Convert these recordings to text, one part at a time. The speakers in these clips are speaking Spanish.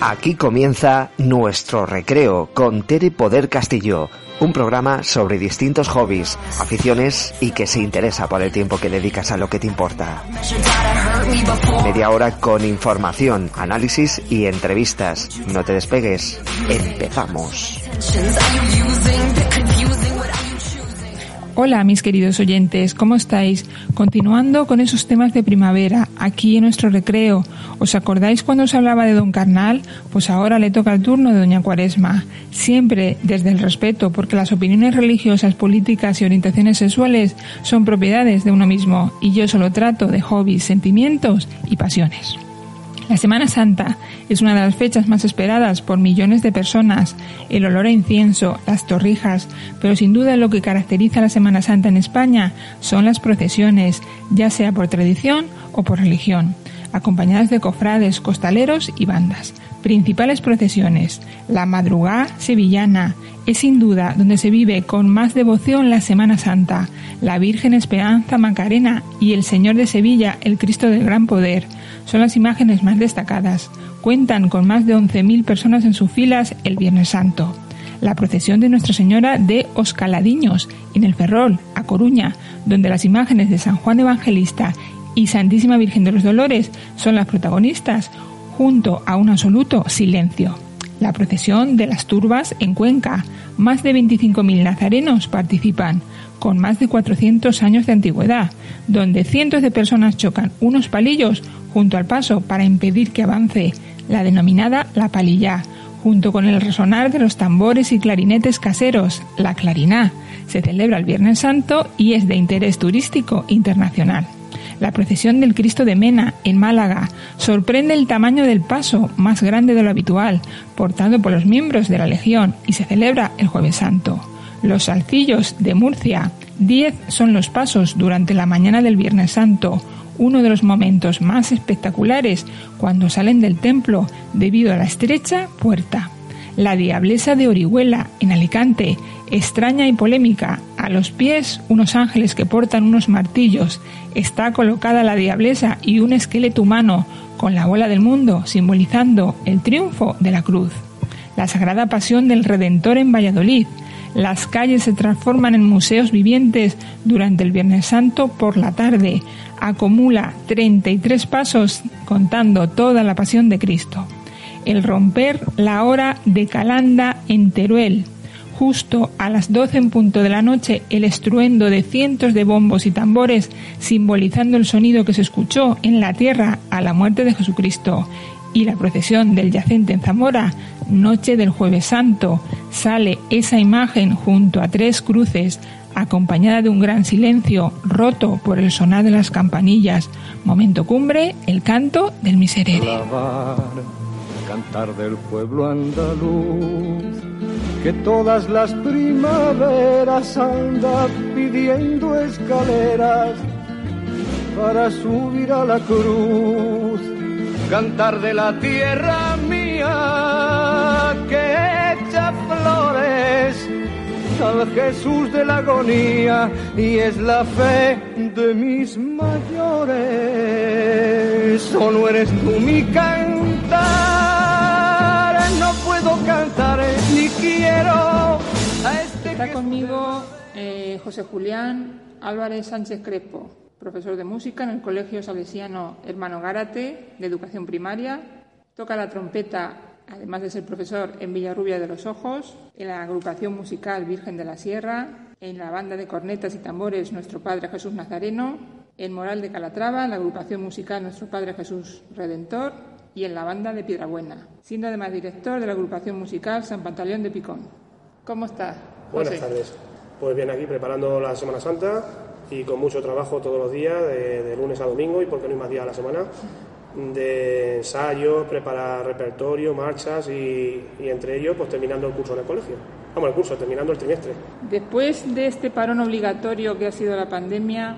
Aquí comienza nuestro recreo con Tere Poder Castillo, un programa sobre distintos hobbies, aficiones y que se interesa por el tiempo que dedicas a lo que te importa. Media hora con información, análisis y entrevistas. No te despegues. Empezamos. Hola mis queridos oyentes, ¿cómo estáis? Continuando con esos temas de primavera, aquí en nuestro recreo. ¿Os acordáis cuando os hablaba de Don Carnal? Pues ahora le toca el turno de Doña Cuaresma. Siempre desde el respeto, porque las opiniones religiosas, políticas y orientaciones sexuales son propiedades de uno mismo, y yo solo trato de hobbies, sentimientos y pasiones. La Semana Santa es una de las fechas más esperadas por millones de personas. El olor a incienso, las torrijas, pero sin duda lo que caracteriza la Semana Santa en España son las procesiones, ya sea por tradición o por religión, acompañadas de cofrades, costaleros y bandas. Principales procesiones. La madrugada sevillana es sin duda donde se vive con más devoción la Semana Santa. La Virgen Esperanza Macarena y el Señor de Sevilla, el Cristo del Gran Poder son las imágenes más destacadas. Cuentan con más de 11.000 personas en sus filas el Viernes Santo. La procesión de Nuestra Señora de Oscaladiños en el Ferrol, a Coruña, donde las imágenes de San Juan Evangelista y Santísima Virgen de los Dolores son las protagonistas, junto a un absoluto silencio. La procesión de las turbas en Cuenca. Más de 25.000 nazarenos participan, con más de 400 años de antigüedad, donde cientos de personas chocan unos palillos junto al paso para impedir que avance, la denominada la palilla, junto con el resonar de los tambores y clarinetes caseros, la clariná. Se celebra el Viernes Santo y es de interés turístico internacional. La procesión del Cristo de Mena, en Málaga, sorprende el tamaño del paso, más grande de lo habitual, portado por los miembros de la Legión, y se celebra el Jueves Santo. Los Salcillos de Murcia, diez son los pasos durante la mañana del Viernes Santo, uno de los momentos más espectaculares cuando salen del templo debido a la estrecha puerta. La Diablesa de Orihuela, en Alicante, extraña y polémica. A los pies, unos ángeles que portan unos martillos. Está colocada la Diablesa y un esqueleto humano con la bola del mundo, simbolizando el triunfo de la cruz. La Sagrada Pasión del Redentor en Valladolid. Las calles se transforman en museos vivientes durante el Viernes Santo por la tarde acumula 33 pasos contando toda la pasión de Cristo. El romper la hora de Calanda en Teruel. Justo a las 12 en punto de la noche, el estruendo de cientos de bombos y tambores simbolizando el sonido que se escuchó en la tierra a la muerte de Jesucristo. Y la procesión del yacente en Zamora, noche del jueves santo, sale esa imagen junto a tres cruces acompañada de un gran silencio roto por el sonar de las campanillas. Momento cumbre, el canto del miserere. Cantar del pueblo andaluz, que todas las primaveras anda pidiendo escaleras para subir a la cruz. Cantar de la tierra mía que echa flores al Jesús de la agonía y es la fe de mis mayores. Solo eres tú mi cantar, Conmigo eh, José Julián Álvarez Sánchez Crespo, profesor de música en el Colegio Salesiano Hermano Gárate de Educación Primaria. Toca la trompeta además de ser profesor en Villarrubia de los Ojos, en la agrupación musical Virgen de la Sierra, en la banda de cornetas y tambores Nuestro Padre Jesús Nazareno, en Moral de Calatrava, en la agrupación musical Nuestro Padre Jesús Redentor y en la banda de Piedrabuena, siendo además director de la agrupación musical San Pantaleón de Picón. ¿Cómo estás? Buenas tardes. Pues bien, aquí preparando la Semana Santa y con mucho trabajo todos los días, de, de lunes a domingo y porque no hay más días a la semana de ensayo, preparar repertorio, marchas y, entre ellos pues terminando el curso en el colegio. Vamos, el curso, terminando el trimestre. Después de este parón obligatorio que ha sido la pandemia,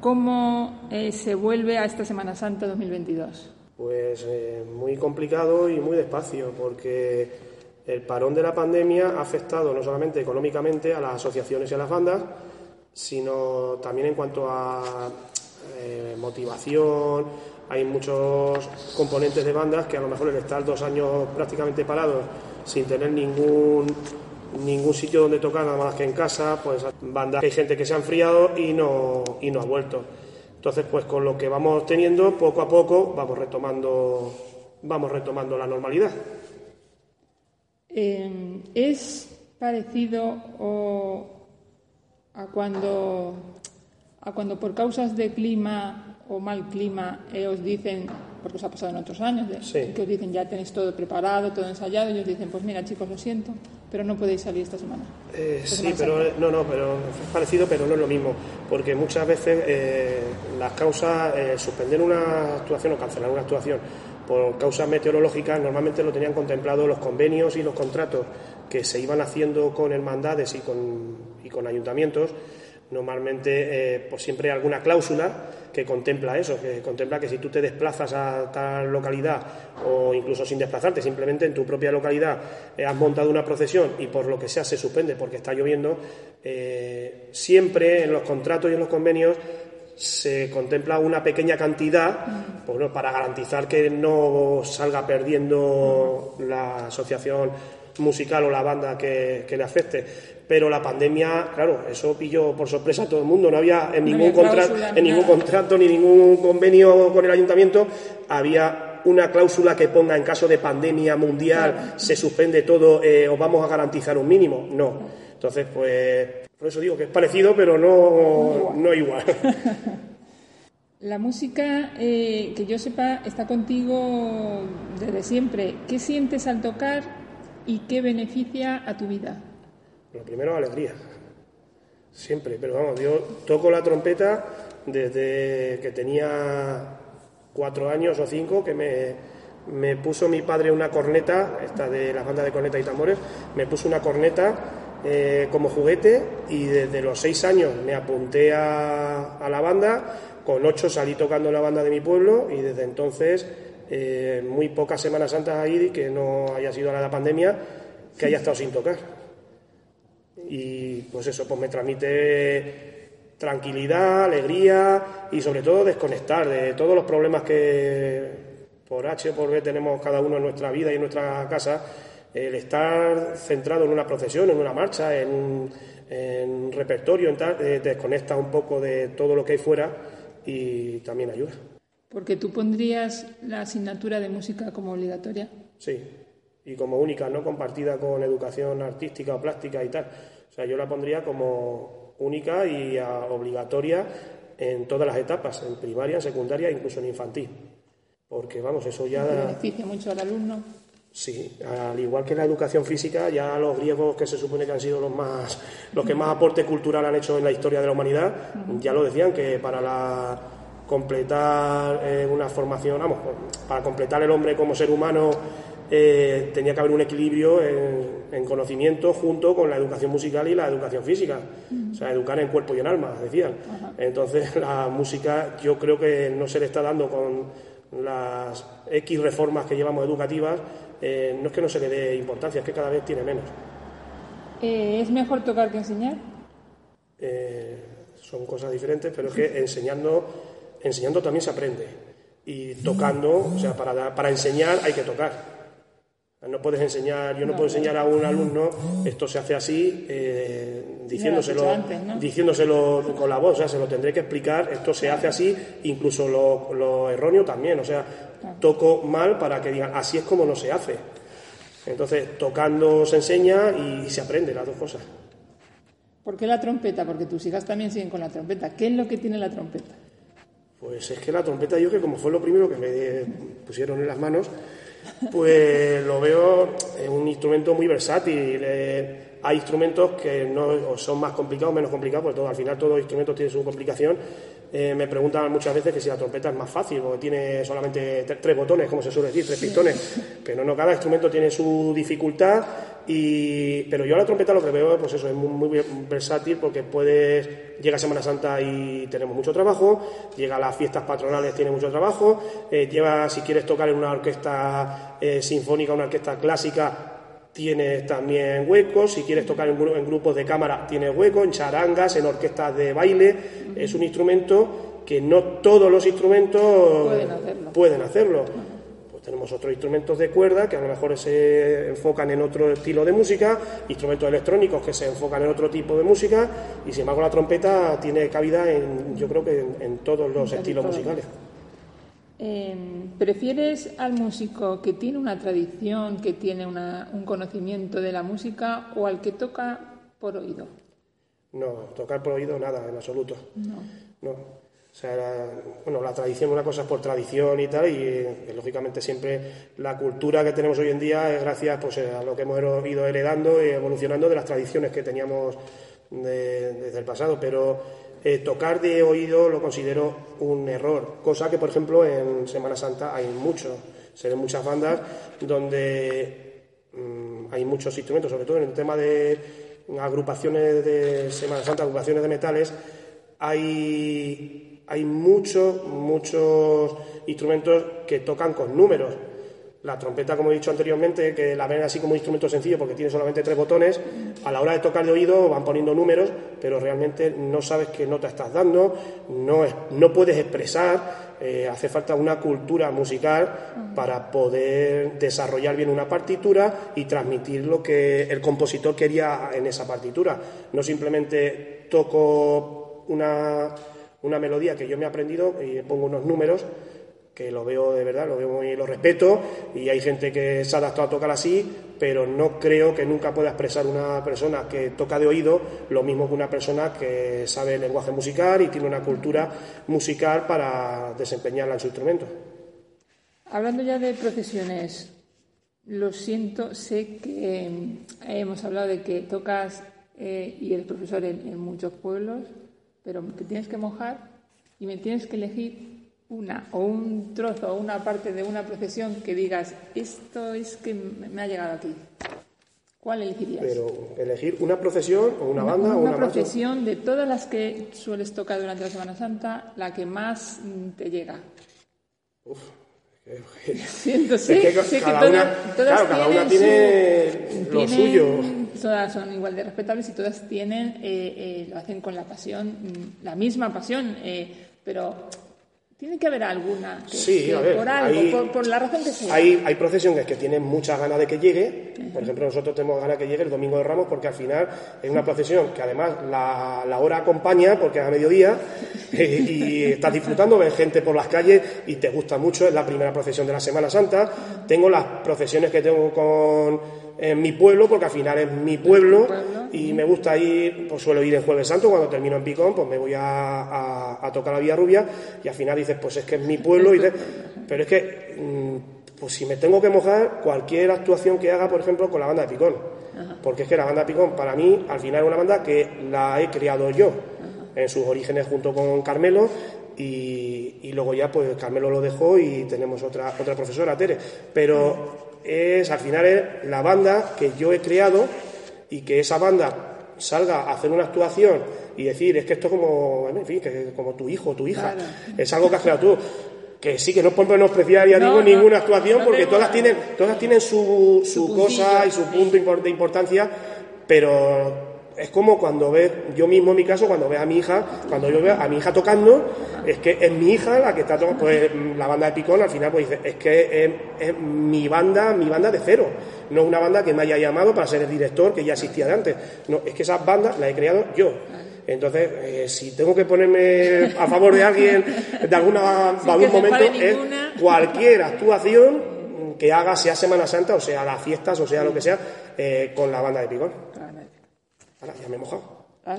¿cómo eh, se vuelve a esta Semana Santa 2022? Pues eh, muy complicado y muy despacio, porque el parón de la pandemia ha afectado no solamente económicamente a las asociaciones y a las bandas, sino también en cuanto a eh, motivación, hay muchos componentes de bandas que a lo mejor el estar dos años prácticamente parados sin tener ningún ningún sitio donde tocar nada más que en casa, pues bandas hay gente que se ha enfriado y no, y no ha vuelto. Entonces, pues con lo que vamos teniendo, poco a poco vamos retomando, vamos retomando la normalidad. Eh, ¿Es parecido a cuando a cuando por causas de clima o mal clima eh, os dicen porque os ha pasado en otros años, que os dicen ya tenéis todo preparado, todo ensayado, y os dicen, pues mira chicos, lo siento, pero no podéis salir esta semana. Eh, sí, pero no, no, pero es parecido, pero no es lo mismo, porque muchas veces eh, las causas, eh, suspender una actuación o cancelar una actuación por causas meteorológicas, normalmente lo tenían contemplado los convenios y los contratos que se iban haciendo con hermandades y con, y con ayuntamientos. Normalmente, eh, pues siempre hay alguna cláusula que contempla eso, que contempla que si tú te desplazas a tal localidad o incluso sin desplazarte, simplemente en tu propia localidad eh, has montado una procesión y por lo que sea se suspende porque está lloviendo, eh, siempre en los contratos y en los convenios se contempla una pequeña cantidad pues, para garantizar que no salga perdiendo la asociación musical o la banda que, le afecte. Pero la pandemia, claro, eso pilló por sorpresa a todo el mundo. No había en ningún, contrato, en ningún contrato ni ningún convenio con el ayuntamiento, había una cláusula que ponga en caso de pandemia mundial se suspende todo, eh, os vamos a garantizar un mínimo. No. Entonces, pues, por eso digo que es parecido, pero no, no igual. La música, eh, que yo sepa, está contigo desde siempre. ¿Qué sientes al tocar y qué beneficia a tu vida? Lo primero, alegría. Siempre, pero vamos, yo toco la trompeta desde que tenía cuatro años o cinco, que me, puso mi padre una corneta, esta de la banda de corneta y tambores, me puso una corneta eh, como juguete y desde los seis años me apunté a, la banda, con ocho salí tocando la banda de mi pueblo y desde entonces eh, muy pocas Semanas Santas ahí que no haya sido la pandemia, que haya estado sin tocar. Y pues eso, pues me transmite tranquilidad, alegría y sobre todo desconectar de todos los problemas que por H por B tenemos cada uno en nuestra vida y en nuestra casa. El estar centrado en una procesión, en una marcha, en un, repertorio, en tal, eh, desconecta un poco de todo lo que hay fuera y también ayuda. Porque tú pondrías la asignatura de música como obligatoria. Sí, y como única, no compartida con educación artística o plástica y tal. O sea, yo la pondría como única y obligatoria en todas las etapas, en primaria, en secundaria e incluso en infantil. Porque, vamos, eso ya... Beneficia mucho al alumno. Sí, al igual que la educación física, ya los griegos que se supone que han sido los más los que más aporte cultural han hecho en la historia de la humanidad, ya lo decían que para la completar eh, una formación, vamos, para completar el hombre como ser humano eh, tenía que haber un equilibrio en, conocimiento junto con la educación musical y la educación física. O sea, educar en cuerpo y en alma, decían. Entonces, la música yo creo que no se le está dando con las X reformas que llevamos educativas, eh, no es que no se le dé importancia, es que cada vez tiene menos. ¿Es mejor tocar que enseñar? son cosas diferentes, pero es que enseñando enseñando también se aprende. Y tocando, o sea, para, para enseñar hay que tocar. No puedes enseñar, yo no, puedo enseñar a un alumno, esto se hace así, eh, diciéndoselo, diciéndoselo con la voz, o sea, se lo tendré que explicar, esto se hace así, incluso lo, lo erróneo también, o sea, toco mal para que digan, así es como no se hace. Entonces, tocando se enseña y se aprende las dos cosas. ¿Por qué la trompeta? Porque tus hijas también siguen con la trompeta. ¿Qué es lo que tiene la trompeta? Pues es que la trompeta yo que como fue lo primero que me pusieron en las manos, pues lo veo es un instrumento muy versátil. Eh, hay instrumentos que no son más complicados o menos complicados, porque todo, al final todos los instrumentos tienen su complicación. Eh, me preguntan muchas veces que si la trompeta es más fácil, porque tiene solamente tres botones, como se suele decir, tres pistones. Pero no, cada instrumento tiene su dificultad y, pero yo la trompeta lo que veo pues eso, es muy, versátil porque puedes, llega Semana Santa y tenemos mucho trabajo, llega a las fiestas patronales tiene mucho trabajo, eh, lleva, si quieres tocar en una orquesta eh, sinfónica, una orquesta clásica, tienes también huecos, si quieres tocar en, grupos de cámara, tienes huecos, en charangas, en orquestas de baile, es un instrumento que no todos los instrumentos Pueden hacerlo. pueden hacerlo. Pues tenemos otros instrumentos de cuerda que a lo mejor se enfocan en otro estilo de música, instrumentos electrónicos que se enfocan en otro tipo de música, y sin embargo la trompeta tiene cabida en, yo creo que en, en todos los estilos musicales. Eh, ¿Prefieres al músico que tiene una tradición, que tiene una- un conocimiento de la música o al que toca por oído? No, tocar por oído nada, en absoluto. No. No. O sea, la, bueno, la tradición, una cosa es por tradición y tal, y eh, lógicamente siempre la cultura que tenemos hoy en día es gracias pues, eh, a lo que hemos ido heredando y evolucionando de las tradiciones que teníamos de- desde el pasado. Pero eh, tocar de oído lo considero un error, cosa que, por ejemplo, en Semana Santa hay mucho. Se ven muchas bandas donde mm, hay muchos instrumentos, sobre todo en el tema de agrupaciones de Semana Santa, agrupaciones de metales, hay, hay muchos, muchos instrumentos que tocan con números. La trompeta, como he dicho anteriormente, que la ven así como un instrumento sencillo porque tiene solamente tres botones, a la hora de tocar de oído van poniendo números, pero realmente no sabes qué nota estás dando, no, no puedes expresar, eh, hace falta una cultura musical para poder desarrollar bien una partitura y transmitir lo que el compositor quería en esa partitura. No simplemente toco una, una melodía que yo me he aprendido y pongo unos números que lo veo de verdad, lo veo muy, lo respeto y hay gente que se ha adaptado a tocar así, pero no creo que nunca pueda expresar una persona que toca de oído lo mismo que una persona que sabe el lenguaje musical y tiene una cultura musical para desempeñarla en su instrumento. Hablando ya de profesiones, lo siento, sé que eh, hemos hablado de que tocas eh, y eres profesor en, en muchos pueblos, pero te tienes que mojar y me tienes que elegir una o un trozo o una parte de una profesión que digas, esto es que me ha llegado aquí. ¿Cuál elegirías? Pero elegir una profesión o una banda o una una marcha. de todas las que sueles tocar durante la Semana Santa, la que más te llega. Siento, sé, Es que sé que cada todas, una- todas claro, cada una tienen tiene su- lo tienen- suyo. Todas son igual de respetables y todas tienen, eh, eh, lo hacen con la pasión, la misma pasión, eh, pero tiene que haber alguna que, Sí, que a ver, por algo, hay- por, por la razón que sea. Hay, hay procesiones que tienen muchas ganas de que llegue. Por ejemplo, nosotros tenemos ganas de que llegue el Domingo de Ramos porque al final es una procesión que además la, la hora acompaña porque es a mediodía eh, y estás disfrutando, ves gente por las calles y te gusta mucho. Es la primera procesión de la Semana Santa. Tengo las procesiones que tengo con en mi pueblo porque al final es mi pueblo pueblo. y me gusta ir, pues suelo ir en Jueves Santo, cuando termino en Picón, pues me voy a, a- a tocar la Vía Rubia y al final dices, pues es que es mi pueblo, y dices, pero es que, mm, pues si me tengo que mojar, cualquier actuación que haga, por ejemplo, con la banda de Picón, porque es que la banda de Picón, para mí, al final es una banda que la he creado yo, en sus orígenes junto con Carmelo, y, y luego ya, pues Carmelo lo dejó y tenemos otra, otra profesora, Tere, pero es, al final es la banda que yo he creado y que esa banda salga a hacer una actuación y decir, es que esto es como, en fin, que es como tu hijo, tu hija, Claro. es algo que has creado tú. Que sí, que no es por menospreciar, ya No, digo, no, ninguna actuación, no porque todas tienen, todas tienen su, su, Su cosa y su punto de importancia, pero es como cuando ves, yo mismo en mi caso, cuando veo a mi hija, cuando yo veo a mi hija tocando, es que es mi hija la que está tocando, pues la banda de Picón al final pues dice, es que es, es mi banda, mi banda de cero, no es una banda que me haya llamado para ser el director que ya existía de antes, no, es que esa banda la he creado yo. Entonces, eh, si tengo que ponerme a favor de alguien de alguna, Sin algún momento, es cualquier actuación que haga, sea Semana Santa, o sea las fiestas, o sea lo que sea, eh, con la banda de Picón. Ahora, ya me he mojado.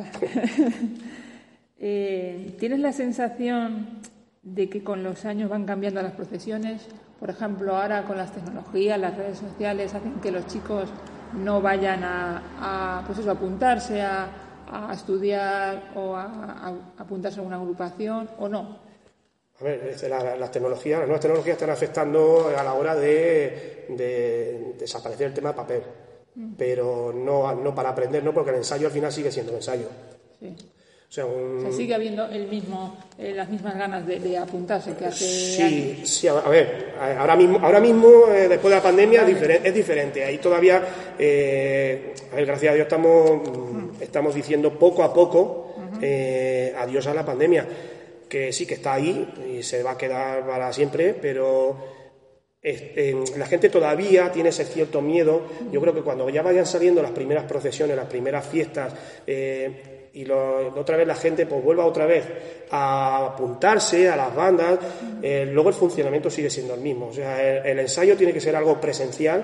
Eh, ¿Tienes la sensación de que con los años van cambiando las profesiones? Por ejemplo, ahora con las tecnologías, las redes sociales hacen que los chicos no vayan a, a, pues eso, a apuntarse a, a estudiar o a, a apuntarse a una agrupación o no. A ver, la- las tecnologías, las nuevas tecnologías están afectando a la hora de, de desaparecer el tema de papel. Pero no, no para aprender, no, porque el ensayo al final sigue siendo un ensayo. Sí. O sea, un, O sea, sigue habiendo el mismo, eh, las mismas ganas de, de apuntarse que hace Sí, años. sí, a ver, ahora mismo, ahora mismo eh, después de la pandemia, es diferente. Es diferente. Ahí todavía, eh, a ver, gracias a Dios, estamos, estamos diciendo poco a poco eh, adiós a la pandemia. que sí que está ahí y se va a quedar para siempre, pero la gente todavía tiene ese cierto miedo. Yo creo que cuando ya vayan saliendo las primeras procesiones, las primeras fiestas, eh, y otra vez la gente pues vuelva otra vez a apuntarse a las bandas, eh, luego el funcionamiento sigue siendo el mismo. O sea, el, ensayo tiene que ser algo presencial.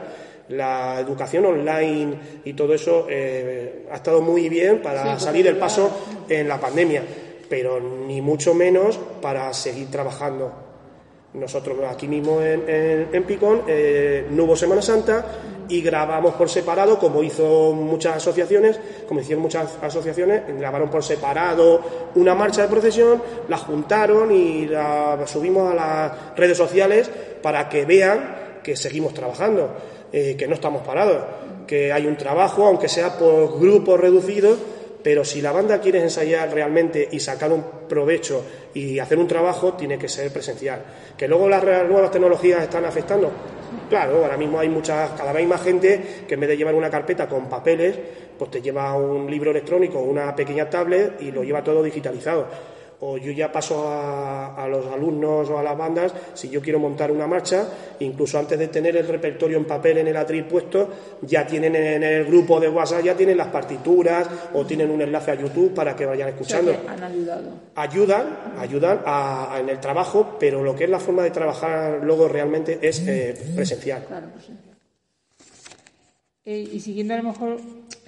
La educación online y todo eso eh, ha estado muy bien para salir del paso en la pandemia, pero ni mucho menos para seguir trabajando nosotros aquí mismo en, Picón eh, no hubo Semana Santa y grabamos por separado, como hizo muchas asociaciones, como hicieron muchas asociaciones, grabaron por separado una marcha de procesión, la juntaron y la subimos a las redes sociales para que vean que seguimos trabajando, eh, que no estamos parados, que hay un trabajo, aunque sea por grupos reducidos, pero si la banda quiere ensayar realmente y sacar un provecho y hacer un trabajo, tiene que ser presencial. Que luego las nuevas tecnologías están afectando. Claro, ahora mismo hay muchas, cada vez más gente que en vez de llevar una carpeta con papeles, pues te lleva un libro electrónico, una pequeña tablet y lo lleva todo digitalizado o yo ya paso a, los alumnos o a las bandas, si yo quiero montar una marcha, incluso antes de tener el repertorio en papel en el atril puesto, ya tienen en el grupo de WhatsApp, ya tienen las partituras o tienen un enlace a YouTube para que vayan escuchando. han ayudado. Ayudan, ayudan en el trabajo, pero lo que es la forma de trabajar luego realmente es eh, presencial. Claro, eh, y siguiendo a lo mejor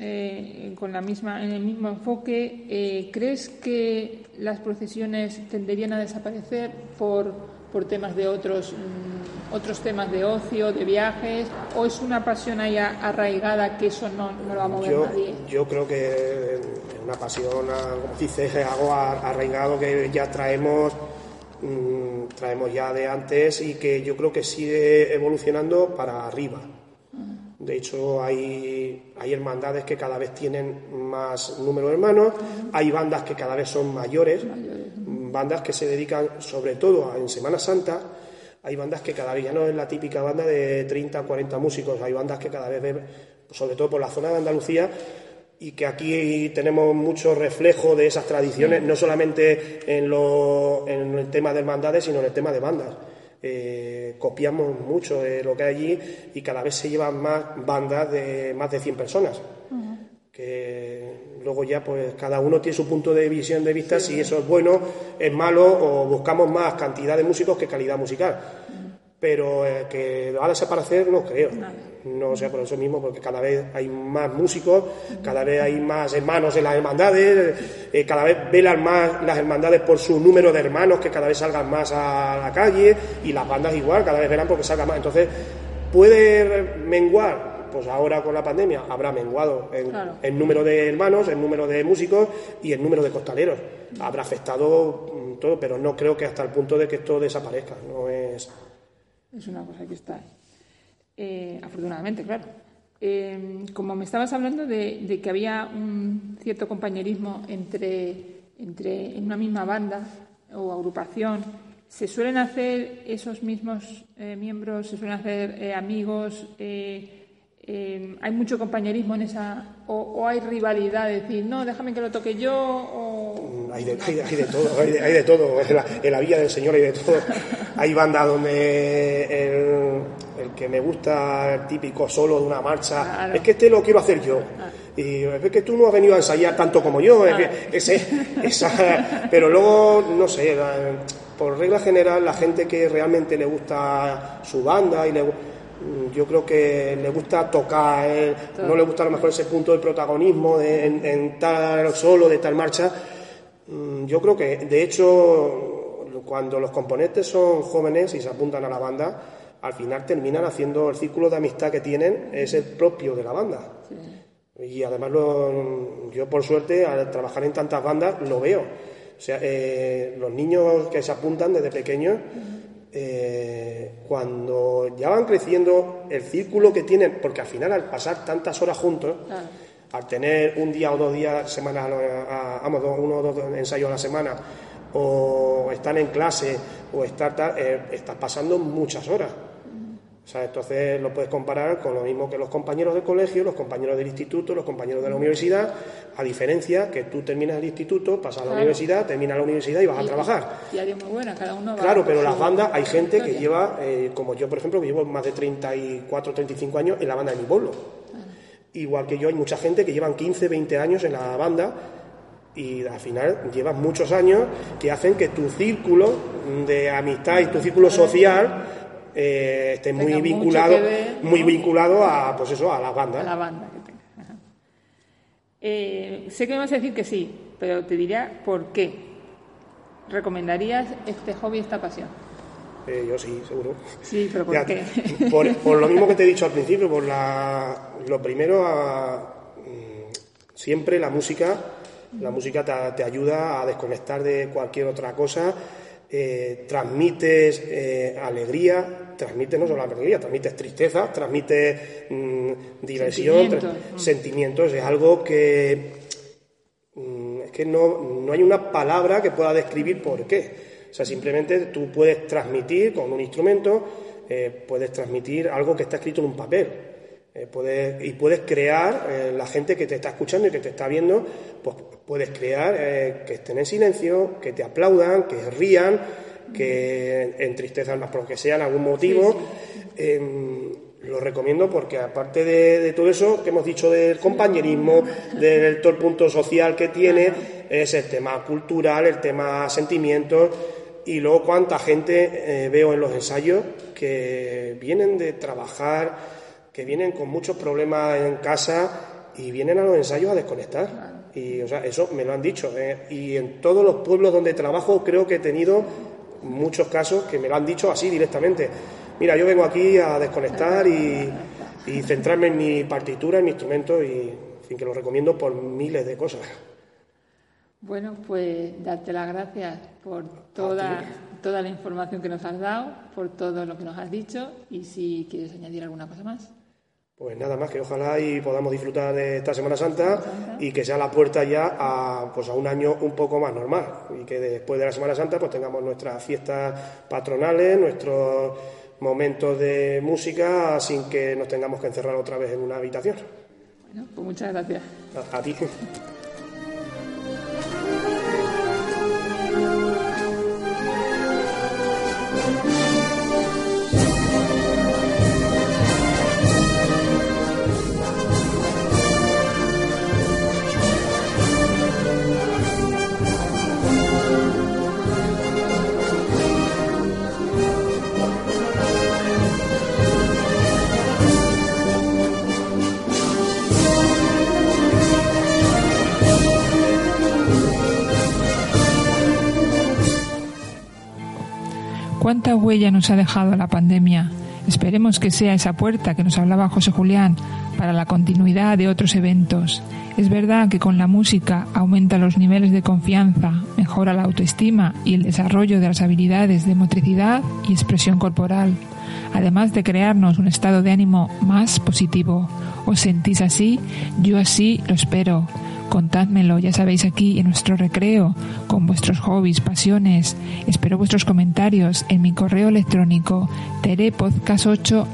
eh, con la misma, en el mismo enfoque, eh, ¿crees que las procesiones tenderían a desaparecer por, por temas de otros, mm, otros temas de ocio, de viajes? ¿O es una pasión ahí arraigada que eso no, no lo va a mover yo, nadie? Yo creo que es una pasión, como dices, algo arraigado que ya traemos mm, traemos ya de antes y que yo creo que sigue evolucionando para arriba. De hecho, hay, hay hermandades que cada vez tienen más número de hermanos, hay bandas que cada vez son mayores, bandas que se dedican sobre todo en Semana Santa, hay bandas que cada vez ya no es la típica banda de 30 o 40 músicos, hay bandas que cada vez ven, sobre todo por la zona de Andalucía, y que aquí tenemos mucho reflejo de esas tradiciones, no solamente en, lo, en el tema de hermandades, sino en el tema de bandas. Eh, copiamos mucho de lo que hay allí y cada vez se llevan más bandas de más de 100 personas. Que luego ya, pues cada uno tiene su punto de visión de vista, si eso es bueno, es malo o buscamos más cantidad de músicos que calidad musical. Pero eh, que va a desaparecer no creo. No sea por eso mismo, porque cada vez hay más músicos, cada vez hay más hermanos en las hermandades, eh, cada vez velan más las hermandades por su número de hermanos, que cada vez salgan más a la calle, y las bandas igual, cada vez velan porque salgan más. Entonces, ¿puede menguar? Pues ahora con la pandemia habrá menguado el, número de hermanos, el número de músicos y el número de costaleros. Habrá afectado mm, todo, pero no creo que hasta el punto de que esto desaparezca. No es es una cosa que está eh, afortunadamente, claro. Eh, como me estabas hablando de, que había un cierto compañerismo entre, entre en una misma banda o agrupación, ¿se suelen hacer esos mismos eh, miembros, se suelen hacer amigos? ¿Hay mucho compañerismo en esa o, hay rivalidad? decir, no, déjame que lo toque yo. O... Hay, de, hay, de, todo, hay de, todo. En la, en del Señor hay de todo. Hay bandas donde el, que me gusta, el típico solo de una marcha, es que este lo quiero hacer yo. Ah. Y es que tú no has venido a ensayar tanto como yo, es que ese, esa, pero luego, no sé, por regla general, la gente que realmente le gusta su banda y le yo creo que le gusta tocar, eh, no le gusta a lo mejor ese punto del protagonismo de, en, en, tal solo, de tal marcha. Mm, yo creo que, de hecho, cuando los componentes son jóvenes y se apuntan a la banda, al final terminan haciendo el círculo de amistad que tienen, es el propio de la banda. Y además yo por suerte al trabajar en tantas bandas lo veo. O sea, eh, los niños que se apuntan desde pequeños, eh, cuando ya van creciendo, el círculo que tienen, porque al final al pasar tantas horas juntos, al tener un día o dos días semanal, vamos, uno o dos ensayos a la semana, o están en clase o estar, eh, estás pasando muchas horas. O sea, entonces lo puedes comparar con lo mismo que los compañeros del colegio, los compañeros del instituto, los compañeros de la universidad, a diferencia que tú terminas el instituto, pasas a la universidad, terminas la universidad y vas a trabajar. Y muy buena, cada uno va Claro, pero las bandas, hay gente que lleva, eh, como yo por ejemplo, que llevo más de 34, 35 años en la banda de mi pueblo. Igual que yo, hay mucha gente que llevan 15, 20 años en la banda y al final llevas muchos años que hacen que tu círculo de amistad y tu círculo social eh, esté muy vinculado, muy vinculado a, pues eso, a la banda. la banda eh, sé que me vas a decir que sí, pero te diría por qué. ¿Recomendarías este hobby, esta pasión? Eh, yo sí, seguro. Sí, pero ¿por qué? Por, lo mismo que te he dicho al principio, por la, lo primero, mm, siempre la música, la música te, ayuda a desconectar de cualquier otra cosa, eh, transmites eh, alegría, transmites no solo alegría, transmites tristeza, transmites mm, diversión, sentimientos. Es algo que mm, es que no, no hay una palabra que pueda describir por qué. O sea, simplemente tú puedes transmitir con un instrumento, eh, puedes transmitir algo que está escrito en un papel. Eh, y puedes crear, eh, la gente que te está escuchando y que te está viendo, pues puedes crear que estén en silencio, que te aplaudan, que rían, que entristezan más por lo que sea, en algún motivo. Em, lo recomiendo porque aparte de, todo eso que hemos dicho del compañerismo, del todo el punto social que tiene, es el tema cultural, el tema sentimientos. Y luego cuánta gente eh, veo en los ensayos que vienen de trabajar, que vienen con muchos problemas en casa y vienen a los ensayos a desconectar. Y o sea, eso me lo han dicho. Eh. Y en todos los pueblos donde trabajo creo que he tenido muchos casos que me lo han dicho así directamente. Mira, yo vengo aquí a desconectar y, y centrarme en mi partitura, en mi instrumento y en fin, que lo recomiendo por miles de cosas. Bueno, pues darte las gracias por toda, toda la información que nos has dado, por todo lo que nos has dicho y si quieres añadir alguna cosa más. Pues nada más, que ojalá y podamos disfrutar de esta Semana Santa, y que sea la puerta ya a, pues a un año un poco más normal y que después de la Semana Santa pues tengamos nuestras fiestas patronales, nuestros momentos de música sin que nos tengamos que encerrar otra vez en una habitación. Bueno, pues muchas gracias. a ti. huella nos ha dejado la pandemia? Esperemos que sea esa puerta que nos hablaba José Julián para la continuidad de otros eventos. Es verdad que con la música aumenta los niveles de confianza, mejora la autoestima y el desarrollo de las habilidades de motricidad y expresión corporal, además de crearnos un estado de ánimo más positivo. ¿Os sentís así? Yo así lo espero contádmelo, ya sabéis, aquí en nuestro recreo, con vuestros hobbies, pasiones. Espero vuestros comentarios en mi correo electrónico terepodcast8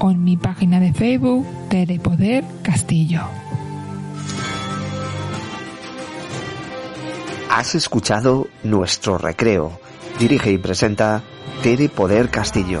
o en mi página de Facebook Terepoder Castillo. Has escuchado nuestro recreo. Dirige y presenta Tere Poder Castillo.